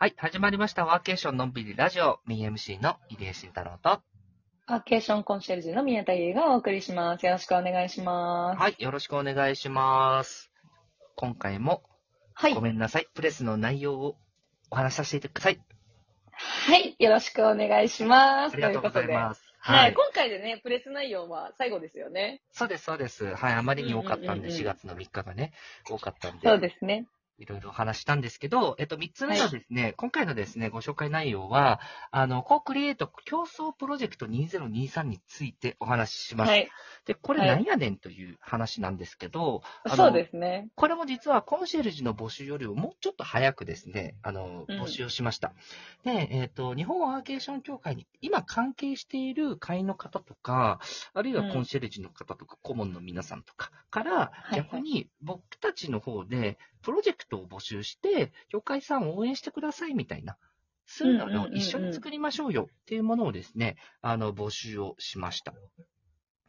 はい、始まりました。ワーケーションのんびりラジオ、ミン MC の入江慎太郎と。ワーケーションコンシェルジュの宮田優がお送りします。よろしくお願いします。はい、よろしくお願いします。今回も、はいご。めんなさい。プレスの内容をお話しさせてください。はい。よろしくお願いします。ありがとうございす。ます。はい。今回でね、プレス内容は最後ですよね。そうです、そうです。はい、あまりに多かったんで、うんうんうんうん4月の3日がね、多かったんで。そうですね。いろいろお話したんですけど、えっと、3つ目はですね、今回のですね、ご紹介内容は、あの、コークリエイト競争プロジェクト2023についてお話しします。はい。で、これはい何やねんという話なんですけど、あのそうですね。これも実はコンシェルジュの募集よりももうちょっと早くですね、あの、うん募集をしました。で、えっ、と、日本ワーケーション協会に今関係している会員の方とか、あるいはコンシェルジュの方とか、顧問の皆さんとかから、い逆に僕たちの方でプロジェクトを募集して、協会さんを応援してくださいみたいな、そういうのを一緒に作りましょうよっていうものをですね、あの、募集をしました。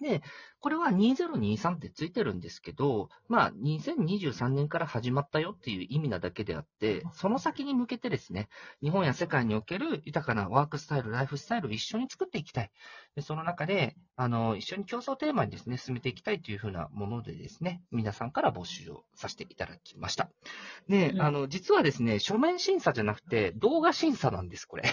で、これは2023ってついてるんですけど、まあ、2023年から始まったよっていう意味なだけであって、その先に向けてですね、日本や世界における豊かなワークスタイル、ライフスタイルを一緒に作っていきたい。でその中で、あの、一緒に競争テーマにですね、進めていきたいというふうなものでですね、皆さんから募集をさせていただきました。で、うんあの、実はですね、書面審査じゃなくて、動画審査なんです、これ。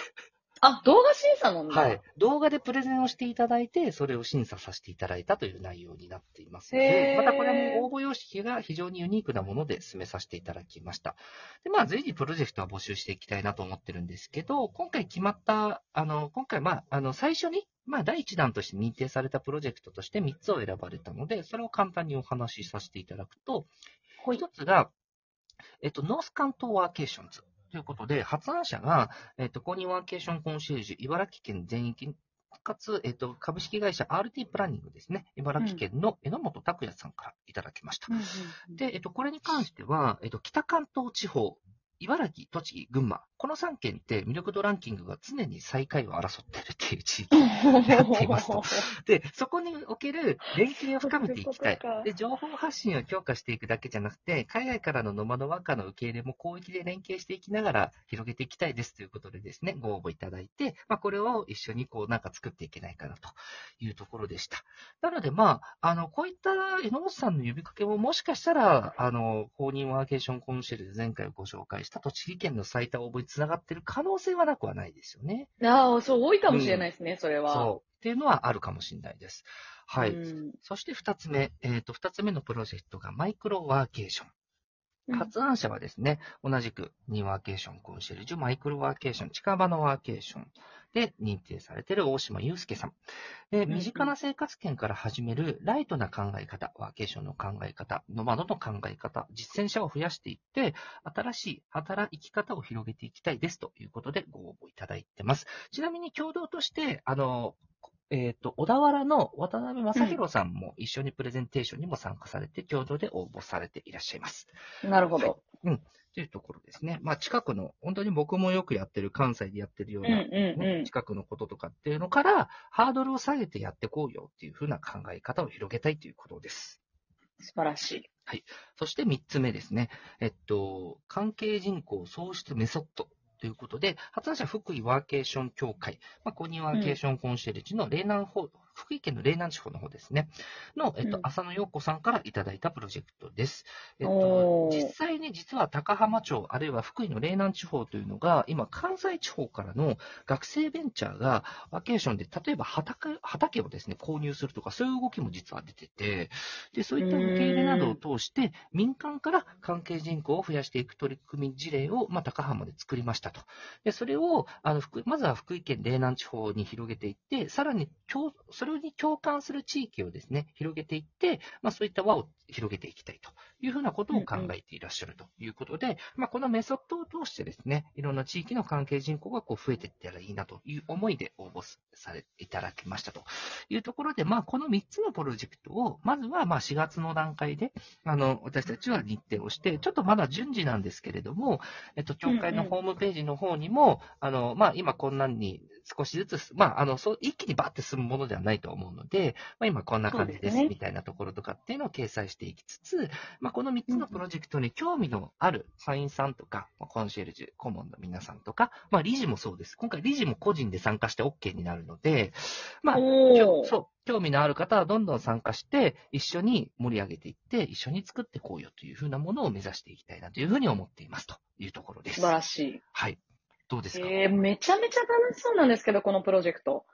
あ、動画審査なんだ。はい。。動画でプレゼンをしていただいて、それを審査させていただいたという内容になっていますので、またこれも応募様式が非常にユニークなもので進めさせていただきました。で、まあ、随時プロジェクトは募集していきたいなと思ってるんですけど、今回決まった、あの、今回、まあ、あの、最初に、まあ、第一弾として認定されたプロジェクトとして3つを選ばれたので、それを簡単にお話しさせていただくと、はい一つが、えっと、ノース関東ワーケーションズということで、発案者が、えっと、公認ワーケーションコンシェルジュ、茨城県全域、かつ、えっと、株式会社 RT プランニングですね。茨城県の榎本拓也さんからいただきました。うんうんうんで、えっと、これに関しては、えっと、北関東地方、茨城、栃木、群馬、この3県って魅力度ランキングが常に最下位を争っているっていう地域やっていますと。で、そこにおける連携を深めていきたい。で、情報発信を強化していくだけじゃなくて、海外からのノマドワーカーの受け入れも広域で連携していきながら広げていきたいですということでですね、ご応募いただいて、まあ、これを一緒にこうなんか作っていけないかなというところでした。なので、まあ、あの、こういった榎本さんの呼びかけももしかしたら、あの、公認ワーケーションコンシェルで前回ご紹介した栃木県の最多応募につながっている可能性はなくはないですよね。ああ、そう、多いかもしれないですね、それは。そう。っていうのはあるかもしれないです。はい。うんそして二つ目、えっ、と、二つ目のプロジェクトがマイクロワーケーション。発案者はですね、同じくニワーケーションコンシェルジュ、マイクロワーケーション、近場のワーケーションで認定されている大島祐介さん。で、ん身近な生活圏から始めるライトな考え方、ワーケーションの考え方、ノマドの考え方、実践者を増やしていって、新しい働き方を広げていきたいですということでご応募いただいてます。ちなみに共同として、あの、えっ、と、小田原の渡辺正弘さんも一緒にプレゼンテーションにも参加されて、共同で応募されていらっしゃいます。なるほど。というところですね。まあ、近くの、本当に僕もよくやってる、関西でやってるような、うんうんねうん。近くのこととかっていうのから、ハードルを下げてやってこうよっていうふうな考え方を広げたいということです。素晴らしい。そして3つ目ですね。えっと、関係人口創出メソッド。ということで、発案者福井ワーケーション協会、まあ、公認ワーケーションコンシェルジュの嶺南方、福井県の嶺南地方の方ですね、の、えっとう、ん浅野陽子さんからいただいたプロジェクトです。えっと実際に実は高浜町、あるいは福井の嶺南地方というのが、今、関西地方からの学生ベンチャーが、ワーケーションで、例えば畑畑をですね、購入するとか、そういう動きも実は出てて、で、そういった受け入れなどを通して、民間から関係人口を増やしていく取り組み事例を、まあ、高浜で作りましたと。で、それを、あの、福まずは福井県嶺南地方に広げていって、さらに、共それに共感する地域をですね、広げていって、まあ、そういった輪を広げていきたいというふうなことを考えていらっしゃるということで、まあ、このメソッドを通してですね、いろんな地域の関係人口がこう増えていったらいいなという思いで応募されいただきましたというところで、まあ、この3つのプロジェクトを、まずはまあ4月の段階で、あの、私たちは日程をして、ちょっとまだ順次なんですけれども、えっと、協会のホームページの方にも、あの、まあ、今こんなに少しずつ、まあ、あの、そう、一気にバッて進むものではないと思うので、まあ、今こんな感じですみたいなところとかっていうのを掲載していきつつ、まあ、この3つのプロジェクトに興味のある社員さんとか、まあコンシェルジュ、顧問の皆さんとか、まあ、理事もそうです。今回理事も個人で参加して OK になるので、まあ。そう、興味のある方はどんどん参加して、一緒に盛り上げていって、一緒に作っていこうよというふうなものを目指していきたいなというふうに思っていますというところです。素晴らしい。はい。どうですか、えー、めちゃめちゃ楽しそうなんですけど、このプロジェクト。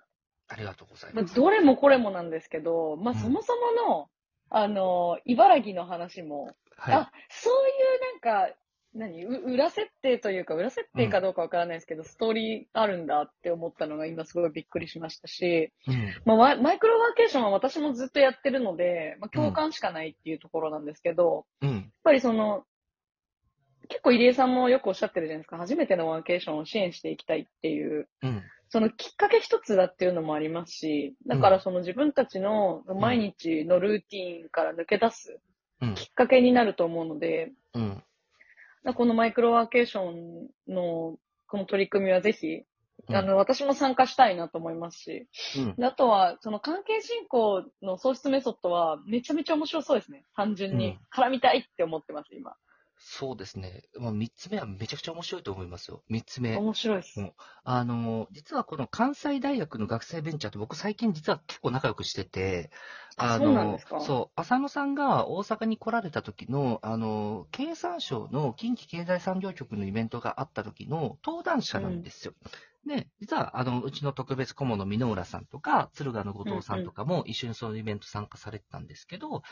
ありがとうございまあます。どれもこれもなんですけど、まあ、うんそもそもの、あの、茨城の話も、はい。あ、そういうなんか、何う裏設定というか、裏設定かどうかわからないですけど、ストーリーあるんだって思ったのが今すごいびっくりしましたし、うん。まあ、マイマイクロワーケーションは私もずっとやってるので、まあ、共感しかないっていうところなんですけど、うん。やっぱりその、結構入江さんもよくおっしゃってるじゃないですか。初めてのワーケーションを支援していきたいっていう、うん。そのきっかけ一つだっていうのもありますし、だからその自分たちの毎日のルーティーンから抜け出すうん。きっかけになると思うので、うん。だからこのマイクロワーケーションのこの取り組みはぜひ、うんあの、私も参加したいなと思いますし、あとは、その関係進行の創出メソッドはめちゃめちゃ面白そうですね。単純に絡みたいって思ってます、今。そうですね。まあ、3つ目はめちゃくちゃ面白いと思いますよ。3つ目。面白いです。うんあの、実はこの関西大学の学生ベンチャーと僕最近実は結構仲良くしてて、あの、そう浅野さんが大阪に来られた時の、あの、経産省の近畿経済産業局のイベントがあった時の登壇者なんですよ。で、実は、あの、うちの特別顧問の箕浦さんとか、敦賀の後藤さんとかも一緒にそのイベント参加されてたんですけど、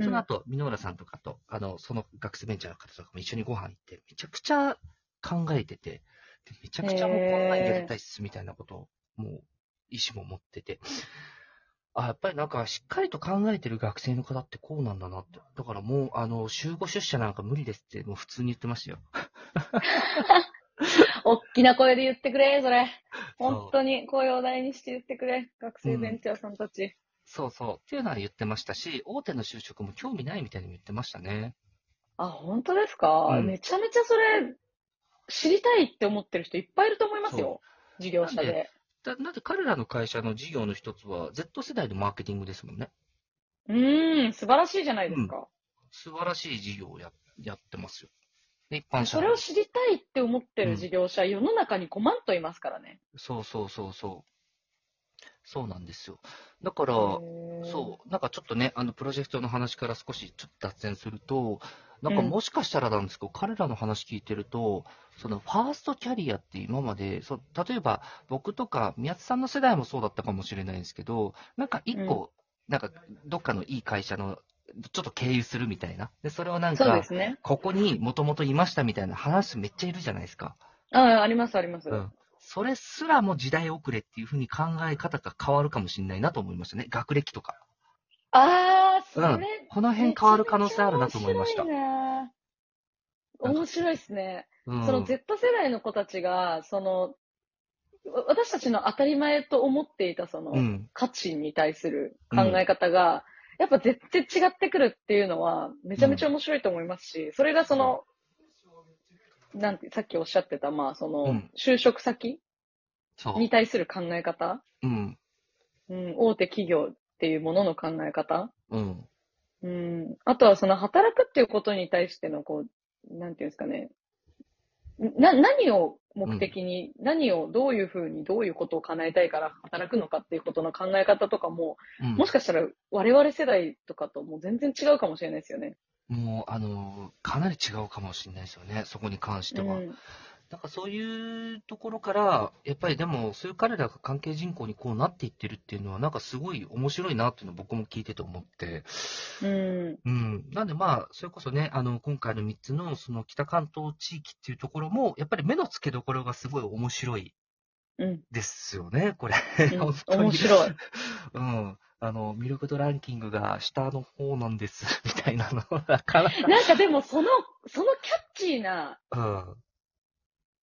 その後、箕浦さんとかと、あの、その学生ベンチャーの方とかも一緒にご飯行って、めちゃくちゃ考えてて、でめちゃくちゃもうこんなんやりたいっすみたいなことを、もう、意思も持ってて、あ、やっぱりなんかしっかりと考えてる学生の方ってこうなんだなって。だからもう、あの、週5出社なんか無理ですって、もう普通に言ってましたよ。大きな声で言ってくれ、それ。本当に声を大にして言ってくれ。学生ベンチャーさんたち。そうそう。っていうのは言ってましたし、大手の就職も興味ないみたいにも言ってましたね。あ、本当ですか、うんめちゃめちゃそれ、知りたいって思ってる人いっぱいいると思いますよ。事業者で。だだって彼らの会社の事業の一つは、Z 世代のマーケティングですもんね。うーん、素晴らしいじゃないですか。素晴らしい事業をややってますよ。で一般社それを知りたいって思ってる事業者、世の中に5万といますからね。そうそうそうそう。そうなんですよ。だから、そう、なんかちょっとね、あの、プロジェクトの話から少しちょっと脱線すると、なんかうんもしかしたらなんですけど、彼らの話聞いてると、そのファーストキャリアって今まで、そう例えば僕とか宮津さんの世代もそうだったかもしれないんですけど、なんか一個、なんかどっかのいい会社の、ちょっと経由するみたいな。で、それをなんかそうで、すね。ここにもともといましたみたいな話めっちゃいるじゃないですか。ああ、ありますあります。うん。それすらも時代遅れっていうふうに考え方が変わるかもしれないなと思いましたね。学歴とか。ああ、それ、うんこの辺変わる可能性あるなと思いましためちゃめちゃ面白いな面白いですね。うん。その Z 世代の子たちが、その、わ私たちの当たり前と思っていたその、うん。価値に対する考え方が、やっぱ絶対違ってくるっていうのは、めちゃめちゃ面白いと思いますし、それがその、なんて、さっきおっしゃってた、まあ、その、うん就職先。に対する考え方、うん。うん、大手企業っていうものの考え方、うん。うん、あとはその働くっていうことに対しての、こう、なんていうんですかね、な、何を目的に、何をどういうふうに、どういうことを叶えたいから働くのかっていうことの考え方とかも、うんもしかしたら我々世代とかともう全然違うかもしれないですよね。もう、あの、かなり違うかもしれないですよね。そこに関しては。うんなんかそういうところから、やっぱりでも、そういう彼らが関係人口にこうなっていってるっていうのは、なんかすごい面白いなっていうのを僕も聞いてて思って。うん。うん。なんでまあ、それこそね、あの、今回の3つの、その北関東地域っていうところも、やっぱり目の付けどころがすごい面白いうん。ですよね、これ。うん 面白い。うん。あの、ミルクドランキングが下の方なんです、みたいなの。なんかでもその、そのキャッチーな、うん。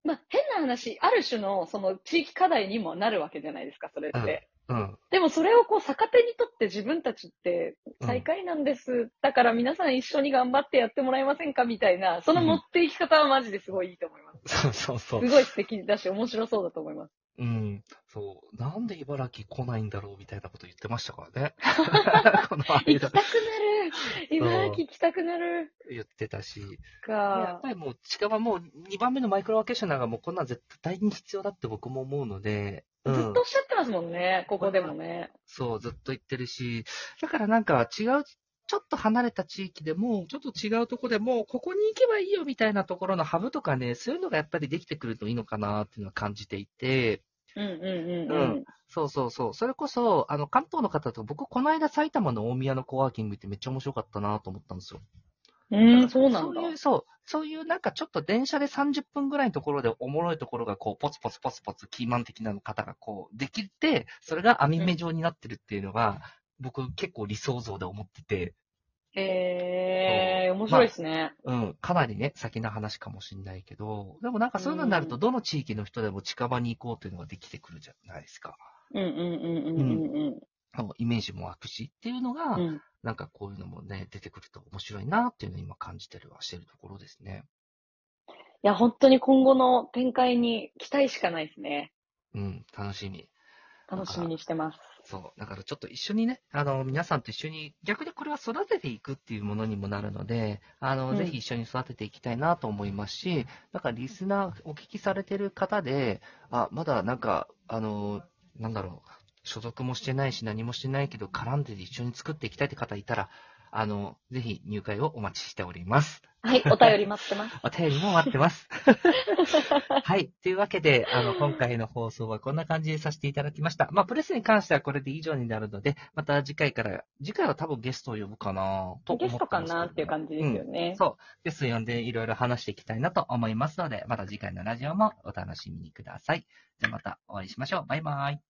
まあ、変な話、ある種のその地域課題にもなるわけじゃないですか、それって。うん。でもそれをこう逆手にとって自分たちって最下位なんです。だから皆さん一緒に頑張ってやってもらえませんかみたいな、その持っていき方はマジですごいいいと思います。そうそうそうす。ごい素敵だし面白そうだと思います。うん。そう。なんで茨城来ないんだろうみたいなこと言ってましたからね。この間行きたくなる茨城行きたくなる言ってたし。やかっ。ぱりもう近場もう2番目のマイクロワーケーショナーがもうこんなん絶対に必要だって僕も思うので。うんずっとおっしゃってますもんね、ここでもね。そう、ずっと言ってるし、だからなんか違う、ちょっと離れた地域でも、ちょっと違うとこでも、ここに行けばいいよみたいなところのハブとかね、そういうのがやっぱりできてくるといいのかなっていうのは感じていて、うんうんうんうん。そうそうそう。それこそ、あの、関東の方と、僕、この間埼玉の大宮のコワーキングってめっちゃ面白かったなと思ったんですよ。うん、そうなんだそう。いう、そう、そういうなんかちょっと電車で30分ぐらいのところでおもろいところがこう、ポツポツポツポツキーマン的な方がこう、できて、それが網目状になってるっていうのが、僕結構理想像で思ってて、へえー、面白いですね。うん、かなりね、先の話かもしれないけど、でもなんかそういうのになると、うんどの地域の人でも近場に行こうっていうのができてくるじゃないですか。うんうんうんうんうんあのイメージも湧くしっていうのが、うん。うんなんかこういうのもね、出てくると面白いなっていうのを今感じてるはしてるところですね。いや、本当に今後の展開に期待しかないですね。うん、楽しみ。楽しみにしてます。そう。だからちょっと一緒にね、あの、皆さんと一緒に、逆にこれは育てていくっていうものにもなるので、あの、うんぜひ一緒に育てていきたいなと思いますし、だからリスナーお聞きされてる方で、あ、まだなんか、あの、なんだろう、所属もしてないし何もしてないけど、絡んで一緒に作っていきたいって方いたら、あの、ぜひ入会をお待ちしております。はい、お便り待ってます。お便りも待ってます。はい。というわけで、あの、今回の放送はこんな感じでさせていただきました。まあ、プレスに関してはこれで以上になるので、また次回から、次回は多分ゲストを呼ぶかなと思ってゲストかなっていう感じですよね。そう。ゲスト呼んでいろいろ話していきたいなと思いますので、また次回のラジオもお楽しみにください。じゃあまたお会いしましょう。バイバイ。